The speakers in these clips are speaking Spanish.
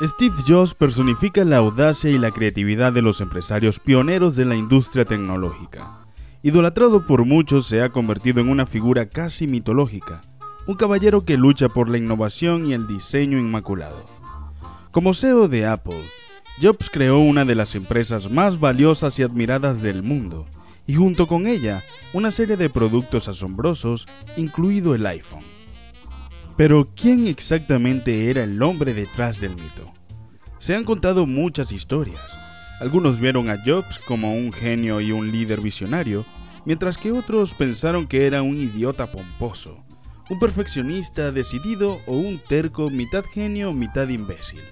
Steve Jobs personifica la audacia y la creatividad de los empresarios pioneros de la industria tecnológica. Idolatrado por muchos, se ha convertido en una figura casi mitológica, un caballero que lucha por la innovación y el diseño inmaculado. Como CEO de Apple, Jobs creó una de las empresas más valiosas y admiradas del mundo, y junto con ella, una serie de productos asombrosos, incluido el iPhone. Pero, ¿quién exactamente era el hombre detrás del mito? Se han contado muchas historias. Algunos vieron a Jobs como un genio y un líder visionario, mientras que otros pensaron que era un idiota pomposo, un perfeccionista decidido o un terco mitad genio, mitad imbécil.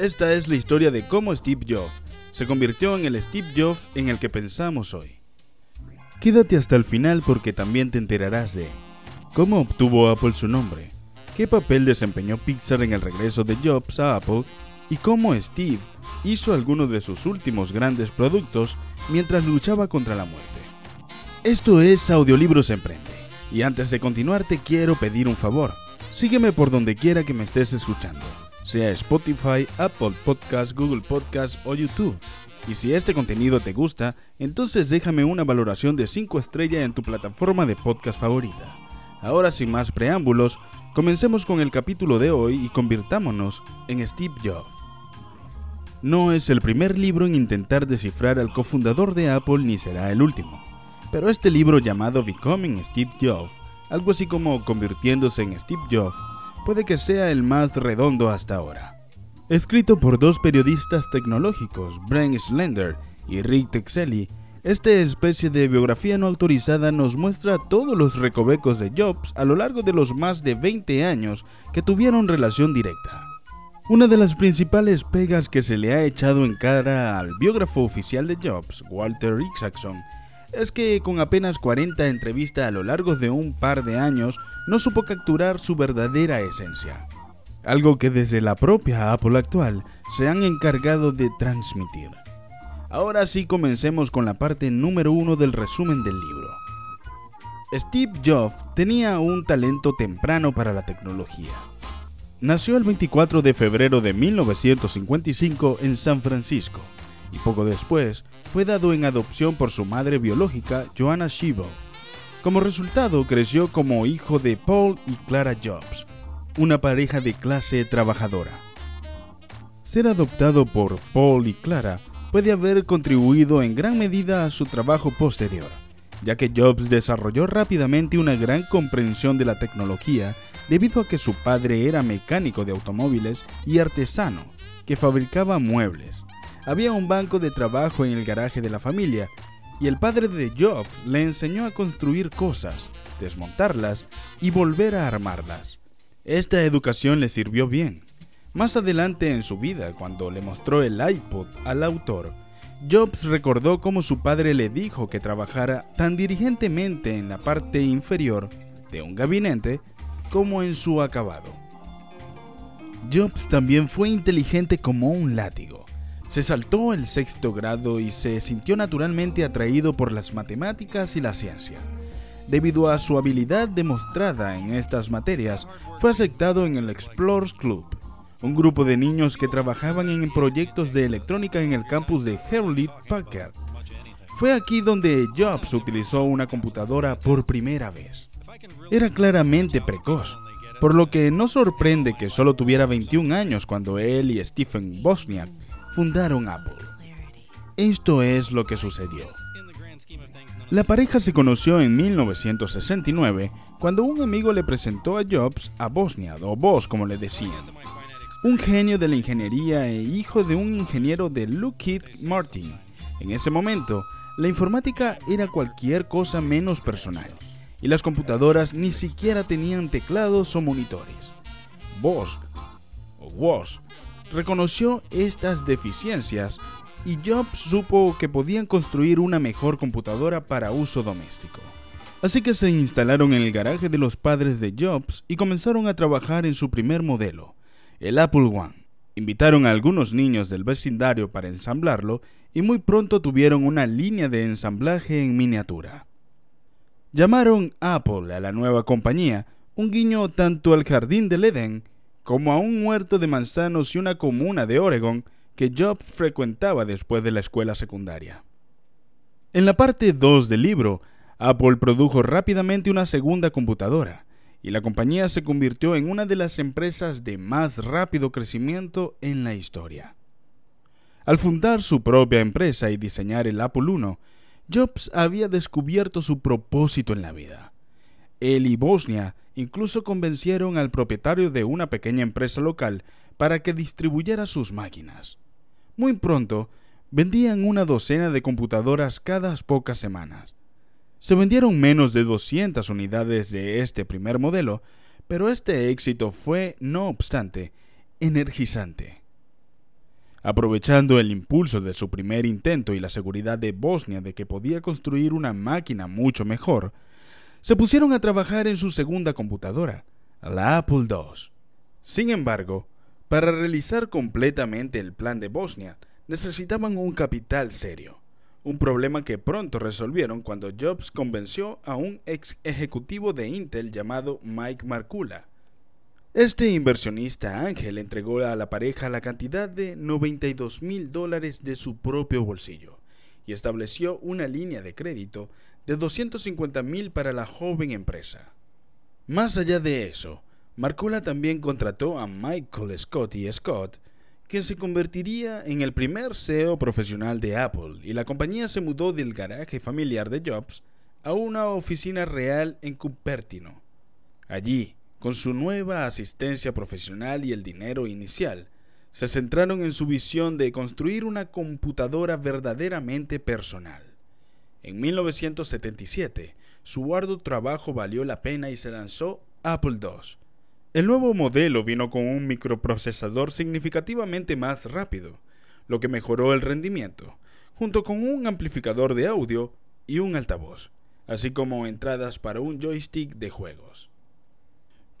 Esta es la historia de cómo Steve Jobs se convirtió en el Steve Jobs en el que pensamos hoy. Quédate hasta el final porque también te enterarás de cómo obtuvo Apple su nombre, qué papel desempeñó Pixar en el regreso de Jobs a Apple y cómo Steve hizo algunos de sus últimos grandes productos mientras luchaba contra la muerte. Esto es Audiolibros Emprende, y antes de continuar te quiero pedir un favor. Sígueme por donde quiera que me estés escuchando, sea Spotify, Apple Podcast, Google Podcast o YouTube. Y si este contenido te gusta, entonces déjame una valoración de 5 estrellas en tu plataforma de podcast favorita. Ahora sin más preámbulos, Comencemos con el capítulo de hoy y convirtámonos en Steve Jobs. No es el primer libro en intentar descifrar al cofundador de Apple ni será el último, pero este libro llamado Becoming Steve Jobs, algo así como convirtiéndose en Steve Jobs, puede que sea el más redondo hasta ahora. Escrito por dos periodistas tecnológicos, Brent Slender y Rick Texelli, esta especie de biografía no autorizada nos muestra todos los recovecos de Jobs a lo largo de los más de 20 años que tuvieron relación directa. Una de las principales pegas que se le ha echado en cara al biógrafo oficial de Jobs, Walter Isaacson, es que con apenas 40 entrevistas a lo largo de un par de años no supo capturar su verdadera esencia. Algo que desde la propia Apple actual se han encargado de transmitir. Ahora sí comencemos con la parte número uno del resumen del libro. Steve Jobs tenía un talento temprano para la tecnología. Nació el 24 de febrero de 1955 en San Francisco y poco después fue dado en adopción por su madre biológica, Joanna Shivo. Como resultado, creció como hijo de Paul y Clara Jobs, una pareja de clase trabajadora. Ser adoptado por Paul y Clara puede haber contribuido en gran medida a su trabajo posterior, ya que Jobs desarrolló rápidamente una gran comprensión de la tecnología debido a que su padre era mecánico de automóviles y artesano, que fabricaba muebles. Había un banco de trabajo en el garaje de la familia, y el padre de Jobs le enseñó a construir cosas, desmontarlas y volver a armarlas. Esta educación le sirvió bien, más adelante en su vida, cuando le mostró el iPod al autor, Jobs recordó cómo su padre le dijo que trabajara tan diligentemente en la parte inferior de un gabinete como en su acabado. Jobs también fue inteligente como un látigo. Se saltó el sexto grado y se sintió naturalmente atraído por las matemáticas y la ciencia. Debido a su habilidad demostrada en estas materias, fue aceptado en el Explorers Club, un grupo de niños que trabajaban en proyectos de electrónica en el campus de Hewlett Packard. Fue aquí donde Jobs utilizó una computadora por primera vez. Era claramente precoz, por lo que no sorprende que solo tuviera 21 años cuando él y Stephen Bosniak fundaron Apple. Esto es lo que sucedió. La pareja se conoció en 1969 cuando un amigo le presentó a Jobs a Bosniak, o Bos como le decían un genio de la ingeniería e hijo de un ingeniero de Lockheed Martin. En ese momento, la informática era cualquier cosa menos personal, y las computadoras ni siquiera tenían teclados o monitores. Bosch, o Woz, reconoció estas deficiencias y Jobs supo que podían construir una mejor computadora para uso doméstico. Así que se instalaron en el garaje de los padres de Jobs y comenzaron a trabajar en su primer modelo, el Apple One. Invitaron a algunos niños del vecindario para ensamblarlo y muy pronto tuvieron una línea de ensamblaje en miniatura. Llamaron Apple a la nueva compañía un guiño tanto al jardín del Edén como a un huerto de manzanos y una comuna de Oregon que Jobs frecuentaba después de la escuela secundaria. En la parte 2 del libro, Apple produjo rápidamente una segunda computadora, y la compañía se convirtió en una de las empresas de más rápido crecimiento en la historia. Al fundar su propia empresa y diseñar el Apple I, Jobs había descubierto su propósito en la vida. Él y Bosnia incluso convencieron al propietario de una pequeña empresa local para que distribuyera sus máquinas. Muy pronto, vendían una docena de computadoras cada pocas semanas. Se vendieron menos de 200 unidades de este primer modelo, pero este éxito fue, no obstante, energizante. Aprovechando el impulso de su primer intento y la seguridad de Bosnia de que podía construir una máquina mucho mejor, se pusieron a trabajar en su segunda computadora, la Apple II. Sin embargo, para realizar completamente el plan de Bosnia, necesitaban un capital serio, un problema que pronto resolvieron cuando Jobs convenció a un ex ejecutivo de Intel llamado Mike Markula. Este inversionista ángel entregó a la pareja la cantidad de 92 mil dólares de su propio bolsillo y estableció una línea de crédito de 250 mil para la joven empresa. Más allá de eso, Marcola también contrató a Michael Scott y Scott, quien se convertiría en el primer CEO profesional de Apple, y la compañía se mudó del garaje familiar de Jobs a una oficina real en Cupertino. Allí, con su nueva asistencia profesional y el dinero inicial, se centraron en su visión de construir una computadora verdaderamente personal. En 1977, su arduo trabajo valió la pena y se lanzó Apple II, el nuevo modelo vino con un microprocesador significativamente más rápido, lo que mejoró el rendimiento, junto con un amplificador de audio y un altavoz, así como entradas para un joystick de juegos.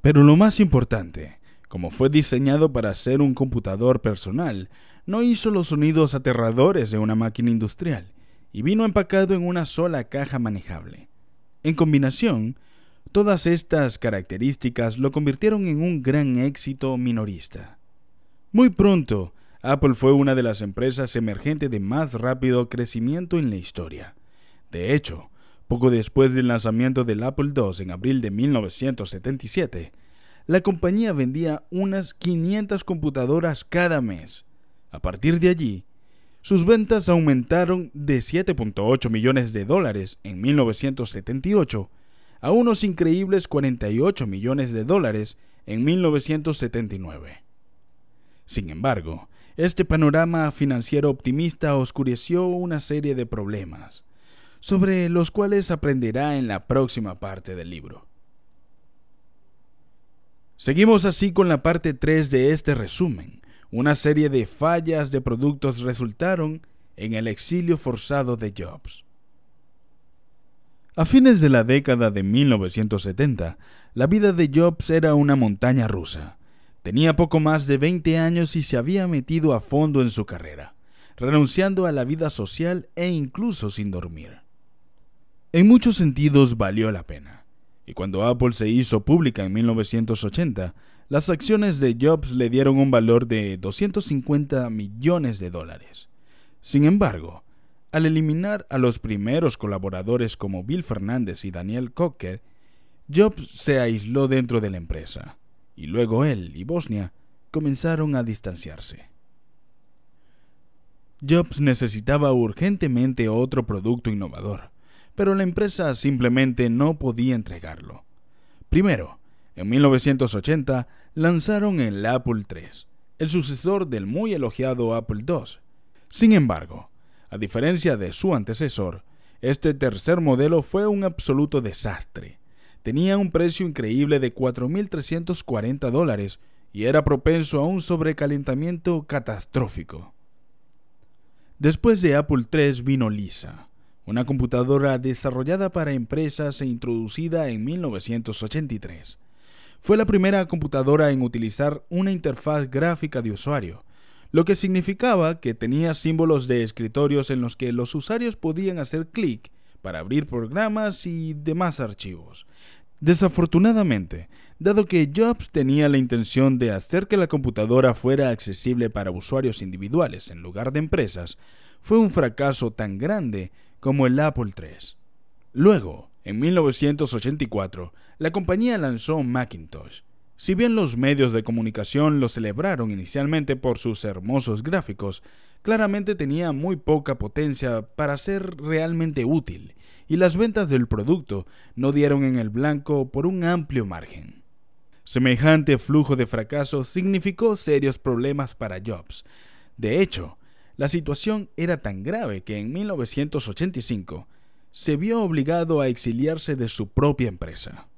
Pero lo más importante, como fue diseñado para ser un computador personal, no hizo los sonidos aterradores de una máquina industrial y vino empacado en una sola caja manejable. En combinación, Todas estas características lo convirtieron en un gran éxito minorista. Muy pronto, Apple fue una de las empresas emergentes de más rápido crecimiento en la historia. De hecho, poco después del lanzamiento del Apple II en abril de 1977, la compañía vendía unas 500 computadoras cada mes. A partir de allí, sus ventas aumentaron de 7.8 millones de dólares en 1978 a unos increíbles 48 millones de dólares en 1979. Sin embargo, este panorama financiero optimista oscureció una serie de problemas, sobre los cuales aprenderá en la próxima parte del libro. Seguimos así con la parte 3 de este resumen. Una serie de fallas de productos resultaron en el exilio forzado de Jobs. A fines de la década de 1970, la vida de Jobs era una montaña rusa. Tenía poco más de 20 años y se había metido a fondo en su carrera, renunciando a la vida social e incluso sin dormir. En muchos sentidos valió la pena, y cuando Apple se hizo pública en 1980, las acciones de Jobs le dieron un valor de 250 millones de dólares. Sin embargo, al eliminar a los primeros colaboradores como Bill Fernández y Daniel Cocker, Jobs se aisló dentro de la empresa, y luego él y Bosnia comenzaron a distanciarse. Jobs necesitaba urgentemente otro producto innovador, pero la empresa simplemente no podía entregarlo. Primero, en 1980 lanzaron el Apple III, el sucesor del muy elogiado Apple II. Sin embargo, a diferencia de su antecesor, este tercer modelo fue un absoluto desastre. Tenía un precio increíble de 4.340 dólares y era propenso a un sobrecalentamiento catastrófico. Después de Apple III vino Lisa, una computadora desarrollada para empresas e introducida en 1983. Fue la primera computadora en utilizar una interfaz gráfica de usuario, lo que significaba que tenía símbolos de escritorios en los que los usuarios podían hacer clic para abrir programas y demás archivos. Desafortunadamente, dado que Jobs tenía la intención de hacer que la computadora fuera accesible para usuarios individuales en lugar de empresas, fue un fracaso tan grande como el Apple III. Luego, en 1984, la compañía lanzó Macintosh. Si bien los medios de comunicación lo celebraron inicialmente por sus hermosos gráficos, claramente tenía muy poca potencia para ser realmente útil, y las ventas del producto no dieron en el blanco por un amplio margen. Semejante flujo de fracaso significó serios problemas para Jobs. De hecho, la situación era tan grave que en 1985 se vio obligado a exiliarse de su propia empresa.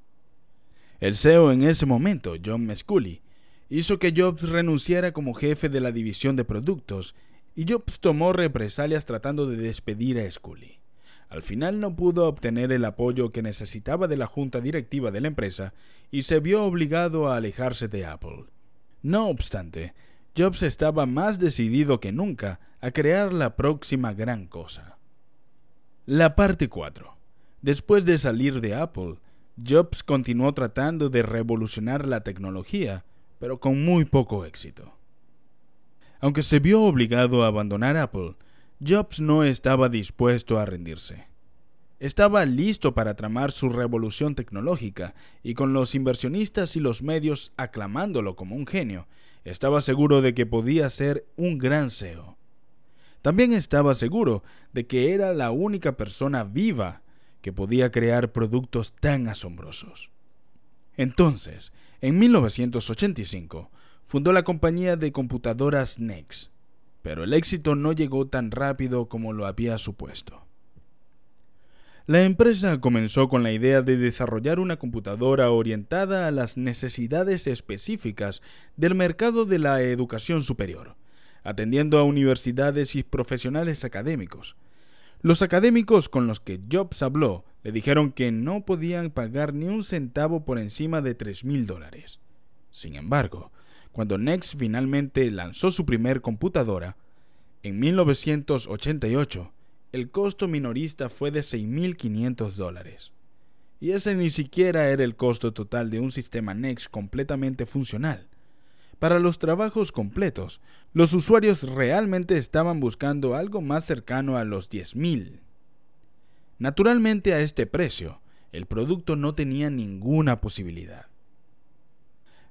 El CEO en ese momento, John Mesculi, hizo que Jobs renunciara como jefe de la división de productos y Jobs tomó represalias tratando de despedir a Scully. Al final no pudo obtener el apoyo que necesitaba de la junta directiva de la empresa y se vio obligado a alejarse de Apple. No obstante, Jobs estaba más decidido que nunca a crear la próxima gran cosa. La parte 4. Después de salir de Apple, Jobs continuó tratando de revolucionar la tecnología, pero con muy poco éxito. Aunque se vio obligado a abandonar Apple, Jobs no estaba dispuesto a rendirse. Estaba listo para tramar su revolución tecnológica y con los inversionistas y los medios aclamándolo como un genio, estaba seguro de que podía ser un gran CEO. También estaba seguro de que era la única persona viva que podía crear productos tan asombrosos. Entonces, en 1985, fundó la compañía de computadoras NEX, pero el éxito no llegó tan rápido como lo había supuesto. La empresa comenzó con la idea de desarrollar una computadora orientada a las necesidades específicas del mercado de la educación superior, atendiendo a universidades y profesionales académicos. Los académicos con los que Jobs habló le dijeron que no podían pagar ni un centavo por encima de tres mil dólares. Sin embargo, cuando Next finalmente lanzó su primer computadora, en 1988, el costo minorista fue de 6.500 dólares. Y ese ni siquiera era el costo total de un sistema Next completamente funcional. Para los trabajos completos, los usuarios realmente estaban buscando algo más cercano a los 10.000. Naturalmente a este precio, el producto no tenía ninguna posibilidad.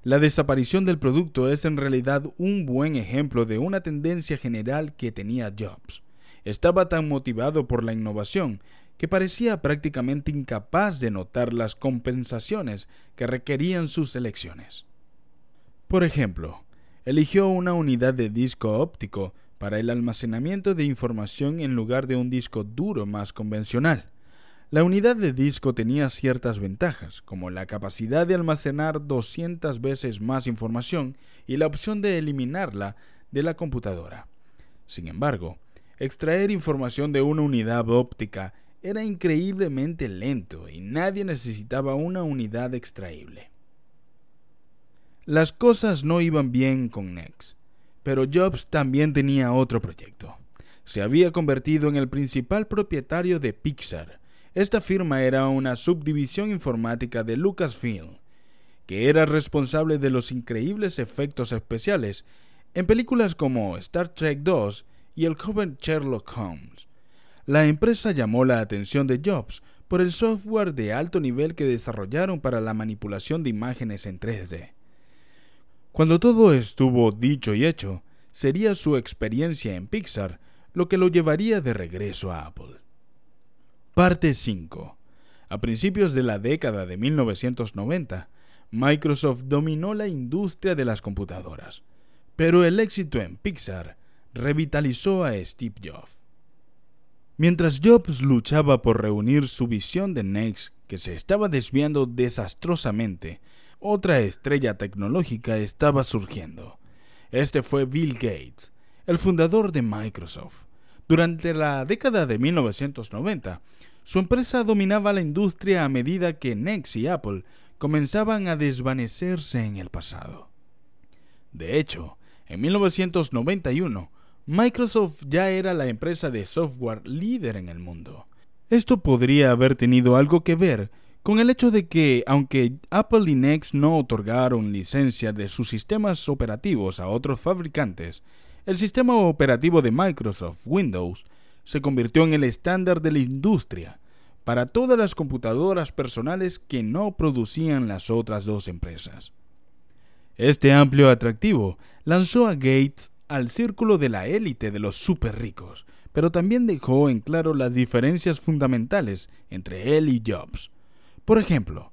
La desaparición del producto es en realidad un buen ejemplo de una tendencia general que tenía Jobs. Estaba tan motivado por la innovación que parecía prácticamente incapaz de notar las compensaciones que requerían sus elecciones. Por ejemplo, eligió una unidad de disco óptico para el almacenamiento de información en lugar de un disco duro más convencional. La unidad de disco tenía ciertas ventajas, como la capacidad de almacenar 200 veces más información y la opción de eliminarla de la computadora. Sin embargo, extraer información de una unidad óptica era increíblemente lento y nadie necesitaba una unidad extraíble. Las cosas no iban bien con Nex, pero Jobs también tenía otro proyecto. Se había convertido en el principal propietario de Pixar. Esta firma era una subdivisión informática de Lucasfilm, que era responsable de los increíbles efectos especiales en películas como Star Trek II y el joven Sherlock Holmes. La empresa llamó la atención de Jobs por el software de alto nivel que desarrollaron para la manipulación de imágenes en 3D. Cuando todo estuvo dicho y hecho, sería su experiencia en Pixar lo que lo llevaría de regreso a Apple. Parte 5. A principios de la década de 1990, Microsoft dominó la industria de las computadoras, pero el éxito en Pixar revitalizó a Steve Jobs. Mientras Jobs luchaba por reunir su visión de Next, que se estaba desviando desastrosamente, otra estrella tecnológica estaba surgiendo. Este fue Bill Gates, el fundador de Microsoft. Durante la década de 1990, su empresa dominaba la industria a medida que Next y Apple comenzaban a desvanecerse en el pasado. De hecho, en 1991, Microsoft ya era la empresa de software líder en el mundo. Esto podría haber tenido algo que ver con el hecho de que, aunque Apple y Next no otorgaron licencia de sus sistemas operativos a otros fabricantes, el sistema operativo de Microsoft, Windows, se convirtió en el estándar de la industria para todas las computadoras personales que no producían las otras dos empresas. Este amplio atractivo lanzó a Gates al círculo de la élite de los super ricos, pero también dejó en claro las diferencias fundamentales entre él y Jobs. Por ejemplo,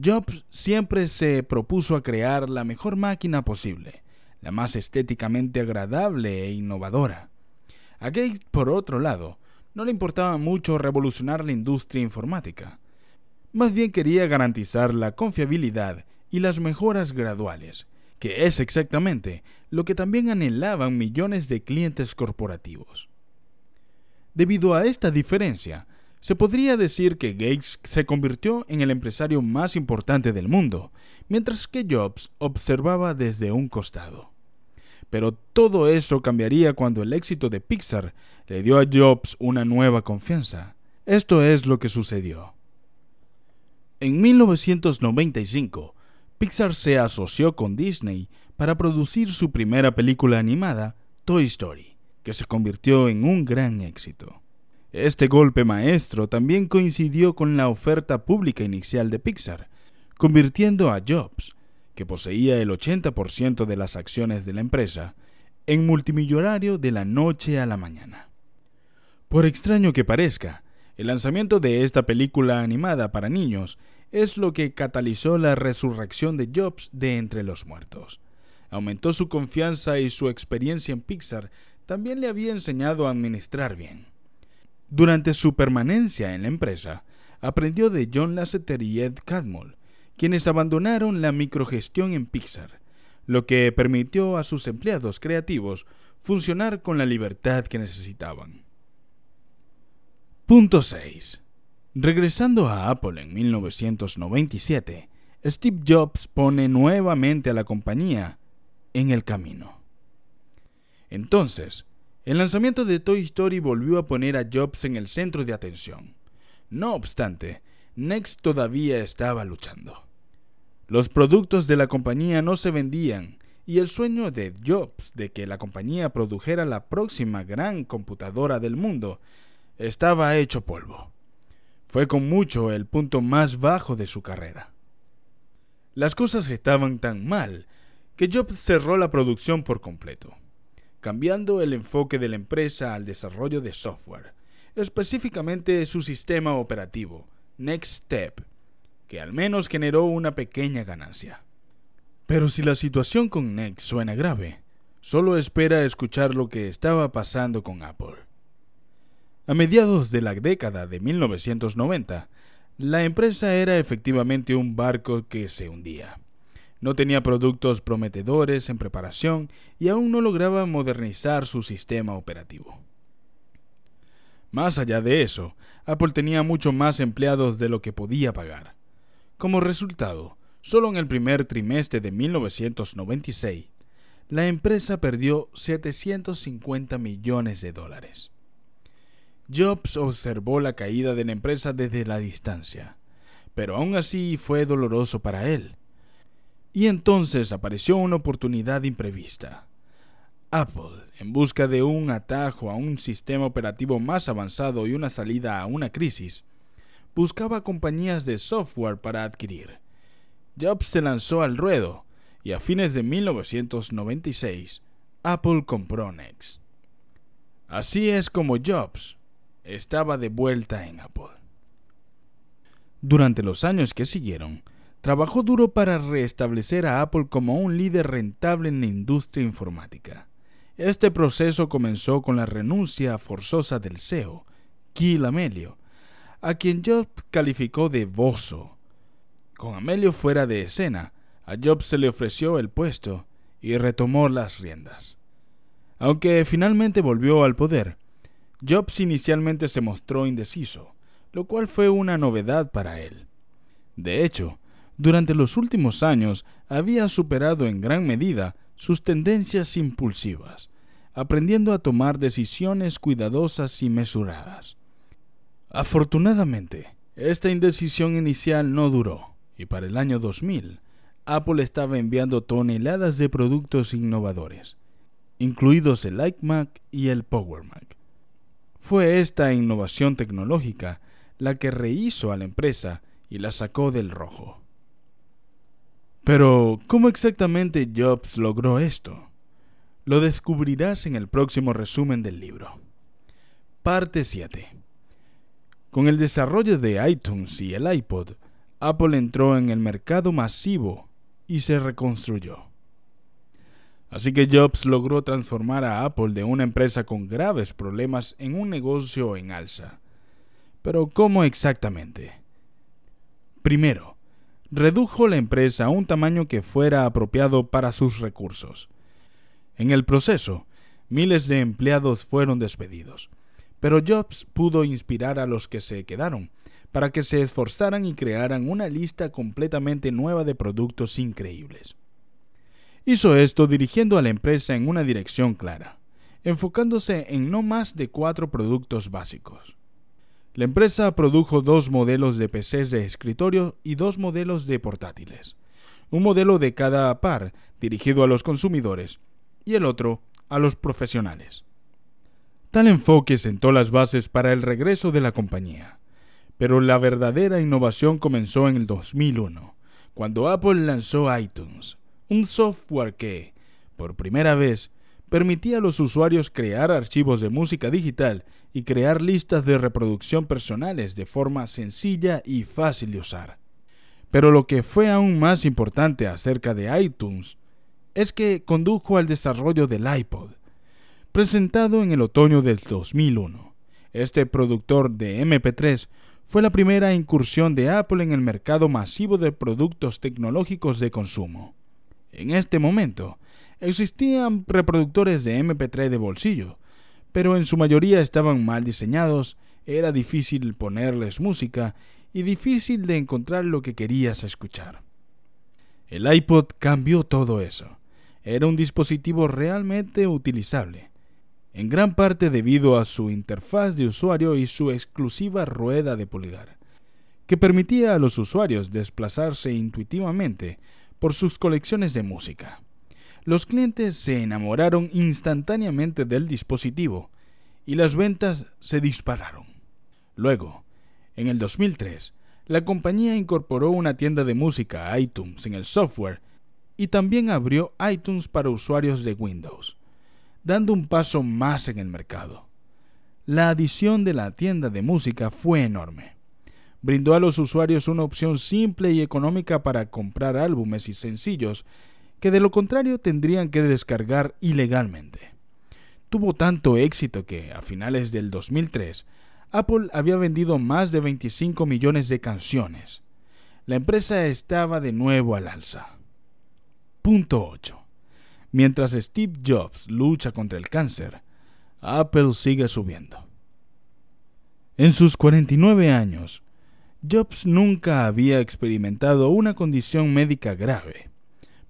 Jobs siempre se propuso a crear la mejor máquina posible, la más estéticamente agradable e innovadora. A Gates, por otro lado, no le importaba mucho revolucionar la industria informática. Más bien quería garantizar la confiabilidad y las mejoras graduales, que es exactamente lo que también anhelaban millones de clientes corporativos. Debido a esta diferencia, se podría decir que Gates se convirtió en el empresario más importante del mundo, mientras que Jobs observaba desde un costado. Pero todo eso cambiaría cuando el éxito de Pixar le dio a Jobs una nueva confianza. Esto es lo que sucedió. En 1995, Pixar se asoció con Disney para producir su primera película animada, Toy Story, que se convirtió en un gran éxito. Este golpe maestro también coincidió con la oferta pública inicial de Pixar, convirtiendo a Jobs, que poseía el 80% de las acciones de la empresa, en multimillonario de la noche a la mañana. Por extraño que parezca, el lanzamiento de esta película animada para niños es lo que catalizó la resurrección de Jobs de entre los muertos. Aumentó su confianza y su experiencia en Pixar también le había enseñado a administrar bien. Durante su permanencia en la empresa, aprendió de John Lasseter y Ed Catmull, quienes abandonaron la microgestión en Pixar, lo que permitió a sus empleados creativos funcionar con la libertad que necesitaban. Punto 6. Regresando a Apple en 1997, Steve Jobs pone nuevamente a la compañía en el camino. Entonces, el lanzamiento de Toy Story volvió a poner a Jobs en el centro de atención. No obstante, Next todavía estaba luchando. Los productos de la compañía no se vendían y el sueño de Jobs de que la compañía produjera la próxima gran computadora del mundo estaba hecho polvo. Fue con mucho el punto más bajo de su carrera. Las cosas estaban tan mal que Jobs cerró la producción por completo, cambiando el enfoque de la empresa al desarrollo de software, específicamente su sistema operativo, Next Step, que al menos generó una pequeña ganancia. Pero si la situación con Next suena grave, solo espera escuchar lo que estaba pasando con Apple. A mediados de la década de 1990, la empresa era efectivamente un barco que se hundía. No tenía productos prometedores en preparación y aún no lograba modernizar su sistema operativo. Más allá de eso, Apple tenía mucho más empleados de lo que podía pagar. Como resultado, solo en el primer trimestre de 1996, la empresa perdió 750 millones de dólares. Jobs observó la caída de la empresa desde la distancia, pero aún así fue doloroso para él. Y entonces apareció una oportunidad imprevista. Apple, en busca de un atajo a un sistema operativo más avanzado y una salida a una crisis, buscaba compañías de software para adquirir. Jobs se lanzó al ruedo y a fines de 1996 Apple compró Next. Así es como Jobs estaba de vuelta en Apple. Durante los años que siguieron, trabajó duro para restablecer a Apple como un líder rentable en la industria informática. Este proceso comenzó con la renuncia forzosa del CEO, Gil Amelio, a quien Jobs calificó de bozo. Con Amelio fuera de escena, a Jobs se le ofreció el puesto y retomó las riendas. Aunque finalmente volvió al poder, Jobs inicialmente se mostró indeciso, lo cual fue una novedad para él. De hecho, durante los últimos años había superado en gran medida sus tendencias impulsivas, aprendiendo a tomar decisiones cuidadosas y mesuradas. Afortunadamente, Esta indecisión inicial no duró, y para el año 2000, Apple estaba enviando toneladas de productos innovadores, incluidos el iMac y el Power Mac. Fue esta innovación tecnológica la que rehizo a la empresa y la sacó del rojo. Pero, ¿cómo exactamente Jobs logró esto? Lo descubrirás en el próximo resumen del libro. Parte 7. Con el desarrollo de iTunes y el iPod, Apple entró en el mercado masivo y se reconstruyó. Así que Jobs logró transformar a Apple de una empresa con graves problemas en un negocio en alza. Pero ¿cómo exactamente? Primero, redujo la empresa a un tamaño que fuera apropiado para sus recursos. En el proceso, miles de empleados fueron despedidos, pero Jobs pudo inspirar a los que se quedaron para que se esforzaran y crearan una lista completamente nueva de productos increíbles. Hizo esto dirigiendo a la empresa en una dirección clara, enfocándose en no más de cuatro productos básicos. La empresa produjo dos modelos de PCs de escritorio y dos modelos de portátiles, un modelo de cada par dirigido a los consumidores y el otro a los profesionales. Tal enfoque sentó las bases para el regreso de la compañía, pero la verdadera innovación comenzó en el 2001, cuando Apple lanzó iTunes, un software que, por primera vez, permitía a los usuarios crear archivos de música digital y crear listas de reproducción personales de forma sencilla y fácil de usar. Pero lo que fue aún más importante acerca de iTunes es que condujo al desarrollo del iPod, presentado en el otoño del 2001. Este productor de MP3 fue la primera incursión de Apple en el mercado masivo de productos tecnológicos de consumo. En este momento, existían reproductores de MP3 de bolsillo, pero en su mayoría estaban mal diseñados, era difícil ponerles música y difícil de encontrar lo que querías escuchar. El iPod cambió todo eso. Era un dispositivo realmente utilizable en gran parte debido a su interfaz de usuario y su exclusiva rueda de pulgar, que permitía a los usuarios desplazarse intuitivamente por sus colecciones de música. Los clientes se enamoraron instantáneamente del dispositivo y las ventas se dispararon. Luego, en el 2003, la compañía incorporó una tienda de música iTunes en el software y también abrió iTunes para usuarios de Windows dando un paso más en el mercado. La adición de la tienda de música fue enorme. Brindó a los usuarios una opción simple y económica para comprar álbumes y sencillos que de lo contrario tendrían que descargar ilegalmente. Tuvo tanto éxito que, a finales del 2003, Apple había vendido más de 25 millones de canciones. La empresa estaba de nuevo al alza. Punto 8. Mientras Steve Jobs lucha contra el cáncer, Apple sigue subiendo. En sus 49 años, Jobs nunca había experimentado una condición médica grave,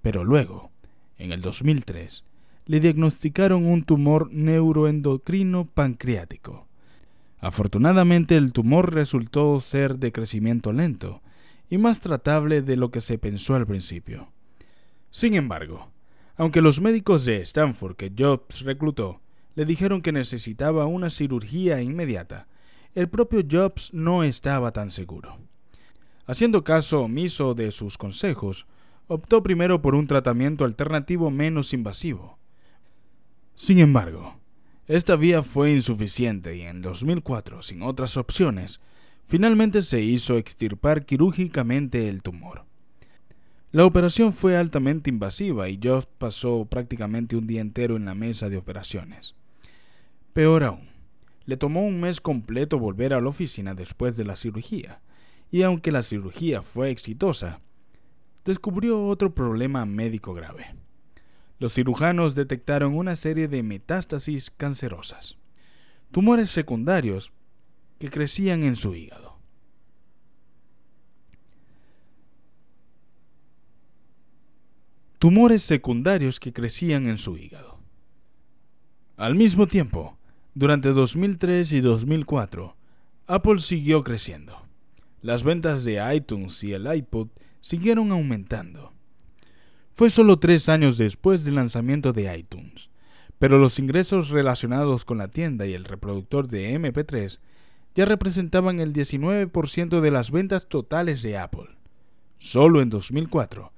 pero luego, en el 2003, le diagnosticaron un tumor neuroendocrino pancreático. Afortunadamente el tumor resultó ser de crecimiento lento y más tratable de lo que se pensó al principio. Sin embargo, aunque los médicos de Stanford que Jobs reclutó le dijeron que necesitaba una cirugía inmediata, el propio Jobs no estaba tan seguro. Haciendo caso omiso de sus consejos, optó primero por un tratamiento alternativo menos invasivo. Sin embargo, esta vía fue insuficiente y en 2004, sin otras opciones, finalmente se hizo extirpar quirúrgicamente el tumor. La operación fue altamente invasiva y Jobs pasó prácticamente un día entero en la mesa de operaciones. Peor aún, le tomó un mes completo volver a la oficina después de la cirugía, y aunque la cirugía fue exitosa, descubrió otro problema médico grave. Los cirujanos detectaron una serie de metástasis cancerosas, tumores secundarios que crecían en su hígado. tumores secundarios que crecían en su hígado. Al mismo tiempo, durante 2003 y 2004, Apple siguió creciendo. las ventas de iTunes y el iPod siguieron aumentando. Fue solo tres años después del lanzamiento de iTunes, pero los ingresos relacionados con la tienda y el reproductor de MP3 ya representaban el 19% de las ventas totales de Apple. Solo en 2004,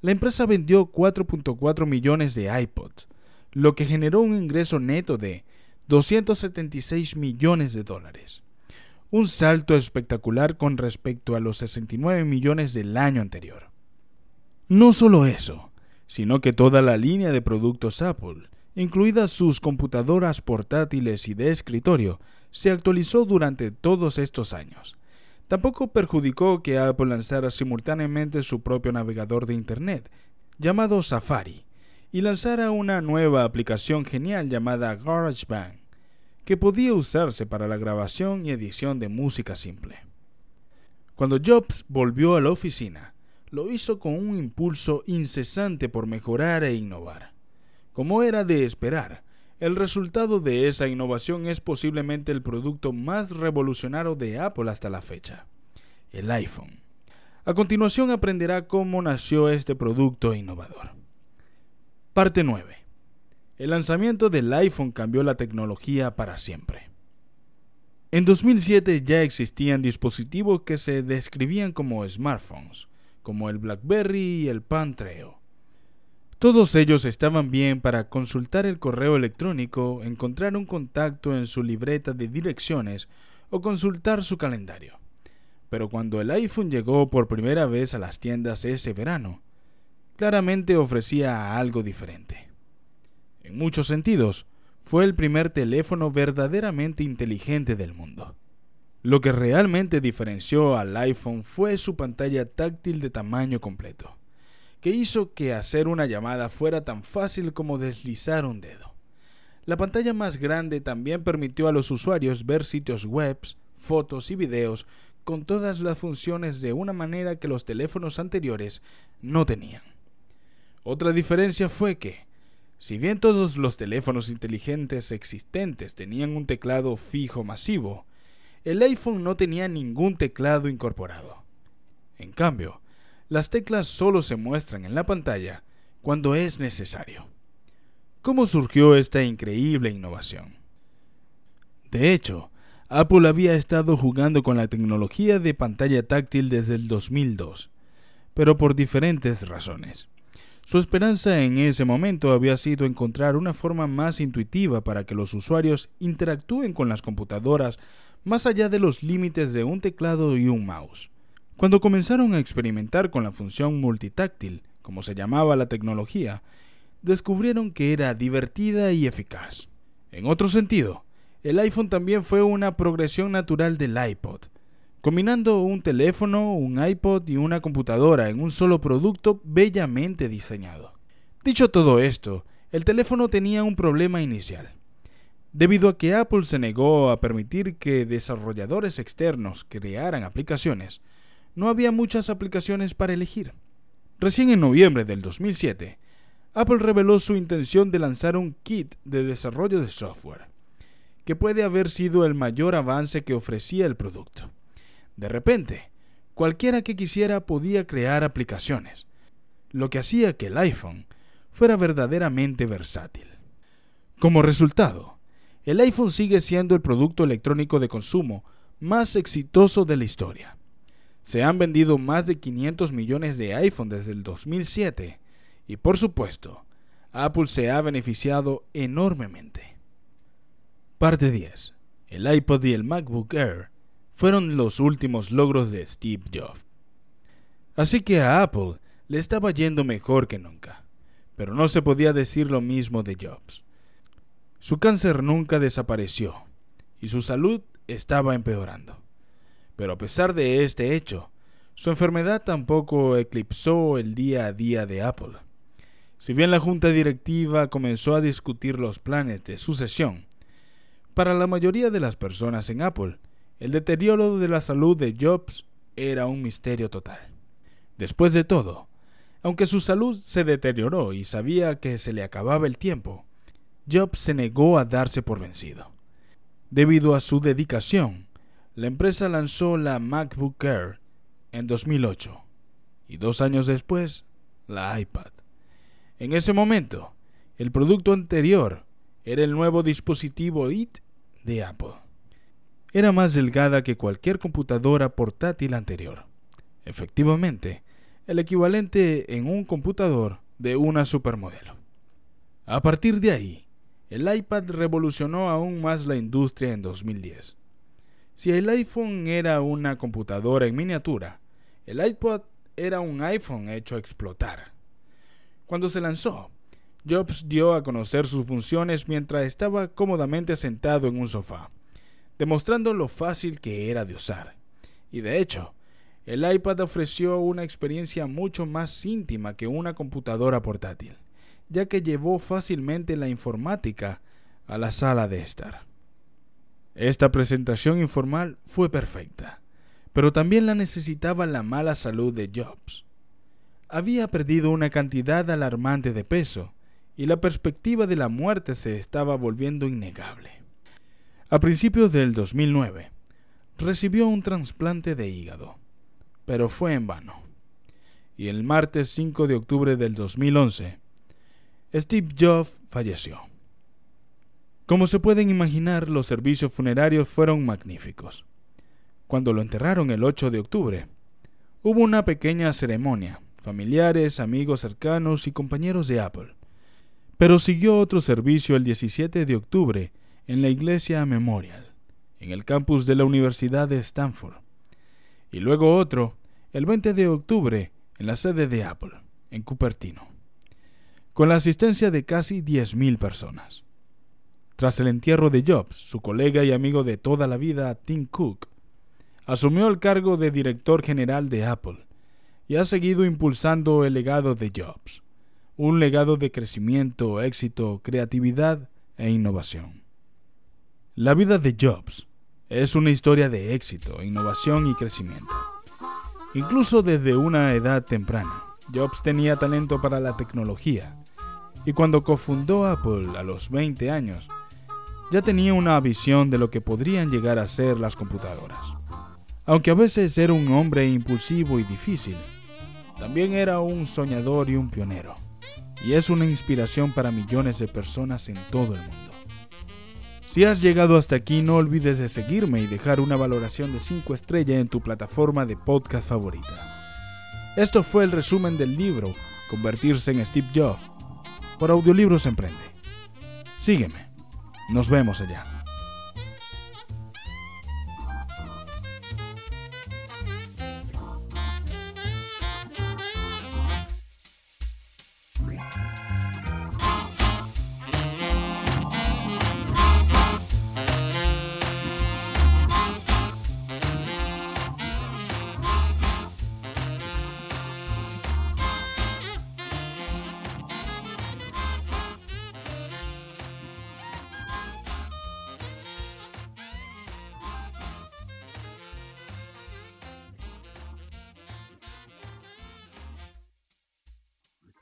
la empresa vendió 4.4 millones de iPods, lo que generó un ingreso neto de 276 millones de dólares. Un salto espectacular con respecto a los 69 millones del año anterior. No solo eso, sino que toda la línea de productos Apple, incluidas sus computadoras portátiles y de escritorio, se actualizó durante todos estos años. Tampoco perjudicó que Apple lanzara simultáneamente su propio navegador de Internet, llamado Safari, y lanzara una nueva aplicación genial llamada GarageBand, que podía usarse para la grabación y edición de música simple. Cuando Jobs volvió a la oficina, lo hizo con un impulso incesante por mejorar e innovar. Como era de esperar, el resultado de esa innovación es posiblemente el producto más revolucionario de Apple hasta la fecha, el iPhone. A continuación aprenderá cómo nació este producto innovador. Parte 9. El lanzamiento del iPhone cambió la tecnología para siempre. En 2007 ya existían dispositivos que se describían como smartphones, como el BlackBerry y el Pantreo. Todos ellos estaban bien para consultar el correo electrónico, encontrar un contacto en su libreta de direcciones o consultar su calendario. Pero cuando el iPhone llegó por primera vez a las tiendas ese verano, claramente ofrecía algo diferente. En muchos sentidos, fue el primer teléfono verdaderamente inteligente del mundo. Lo que realmente diferenció al iPhone fue su pantalla táctil de tamaño completo que hizo que hacer una llamada fuera tan fácil como deslizar un dedo. La pantalla más grande también permitió a los usuarios ver sitios web, fotos y videos con todas las funciones de una manera que los teléfonos anteriores no tenían. Otra diferencia fue que, si bien todos los teléfonos inteligentes existentes tenían un teclado fijo masivo, el iPhone no tenía ningún teclado incorporado. En cambio, las teclas solo se muestran en la pantalla cuando es necesario. ¿Cómo surgió esta increíble innovación? De hecho, Apple había estado jugando con la tecnología de pantalla táctil desde el 2002, pero por diferentes razones. Su esperanza en ese momento había sido encontrar una forma más intuitiva para que los usuarios interactúen con las computadoras más allá de los límites de un teclado y un mouse. Cuando comenzaron a experimentar con la función multitáctil, como se llamaba la tecnología, descubrieron que era divertida y eficaz. En otro sentido, el iPhone también fue una progresión natural del iPod, combinando un teléfono, un iPod y una computadora en un solo producto bellamente diseñado. Dicho todo esto, el teléfono tenía un problema inicial. Debido a que Apple se negó a permitir que desarrolladores externos crearan aplicaciones, no había muchas aplicaciones para elegir. Recién en noviembre del 2007, Apple reveló su intención de lanzar un kit de desarrollo de software, que puede haber sido el mayor avance que ofrecía el producto. De repente, cualquiera que quisiera podía crear aplicaciones, lo que hacía que el iPhone fuera verdaderamente versátil. Como resultado, el iPhone sigue siendo el producto electrónico de consumo más exitoso de la historia. Se han vendido más de 500 millones de iPhone desde el 2007 y por supuesto, Apple se ha beneficiado enormemente. Parte 10. El iPod y el MacBook Air fueron los últimos logros de Steve Jobs. Así que a Apple le estaba yendo mejor que nunca, pero no se podía decir lo mismo de Jobs. Su cáncer nunca desapareció y su salud estaba empeorando. Pero a pesar de este hecho, su enfermedad tampoco eclipsó el día a día de Apple. Si bien la junta directiva comenzó a discutir los planes de sucesión, para la mayoría de las personas en Apple, el deterioro de la salud de Jobs era un misterio total. Después de todo, aunque su salud se deterioró y sabía que se le acababa el tiempo, Jobs se negó a darse por vencido. Debido a su dedicación, la empresa lanzó la MacBook Air en 2008 y dos años después la iPad. En ese momento, el producto anterior era el nuevo dispositivo IT de Apple. Era más delgada que cualquier computadora portátil anterior. Efectivamente, el equivalente en un computador de una supermodelo. A partir de ahí, el iPad revolucionó aún más la industria en 2010. Si el iPhone era una computadora en miniatura, el iPod era un iPhone hecho a explotar. Cuando se lanzó, Jobs dio a conocer sus funciones mientras estaba cómodamente sentado en un sofá, demostrando lo fácil que era de usar. Y de hecho, el iPad ofreció una experiencia mucho más íntima que una computadora portátil, ya que llevó fácilmente la informática a la sala de estar. Esta presentación informal fue perfecta, pero también la necesitaba la mala salud de Jobs. Había perdido una cantidad alarmante de peso y la perspectiva de la muerte se estaba volviendo innegable. A principios del 2009, recibió un trasplante de hígado pero fue en vano. Y el martes 5 de octubre del 2011, Steve Jobs falleció. Como se pueden imaginar, los servicios funerarios fueron magníficos. Cuando lo enterraron el 8 de octubre, hubo una pequeña ceremonia, familiares, amigos cercanos y compañeros de Apple. Pero siguió otro servicio el 17 de octubre en la iglesia Memorial, en el campus de la Universidad de Stanford y luego otro el 20 de octubre en la sede de Apple, en Cupertino, con la asistencia de casi 10.000 personas. Tras el entierro de Jobs, su colega y amigo de toda la vida, Tim Cook, asumió el cargo de director general de Apple y ha seguido impulsando el legado de Jobs, un legado de crecimiento, éxito, creatividad e innovación. La vida de Jobs es una historia de éxito, innovación y crecimiento. Incluso desde una edad temprana, Jobs tenía talento para la tecnología y cuando cofundó Apple a los 20 años, ya tenía una visión de lo que podrían llegar a ser las computadoras. Aunque a veces era un hombre impulsivo y difícil, también era un soñador y un pionero, y es una inspiración para millones de personas en todo el mundo. Si has llegado hasta aquí, no olvides de seguirme y dejar una valoración de 5 estrellas en tu plataforma de podcast favorita. Esto fue el resumen del libro Convertirse en Steve Jobs por Audiolibros Emprende. Sígueme. Nos vemos allá.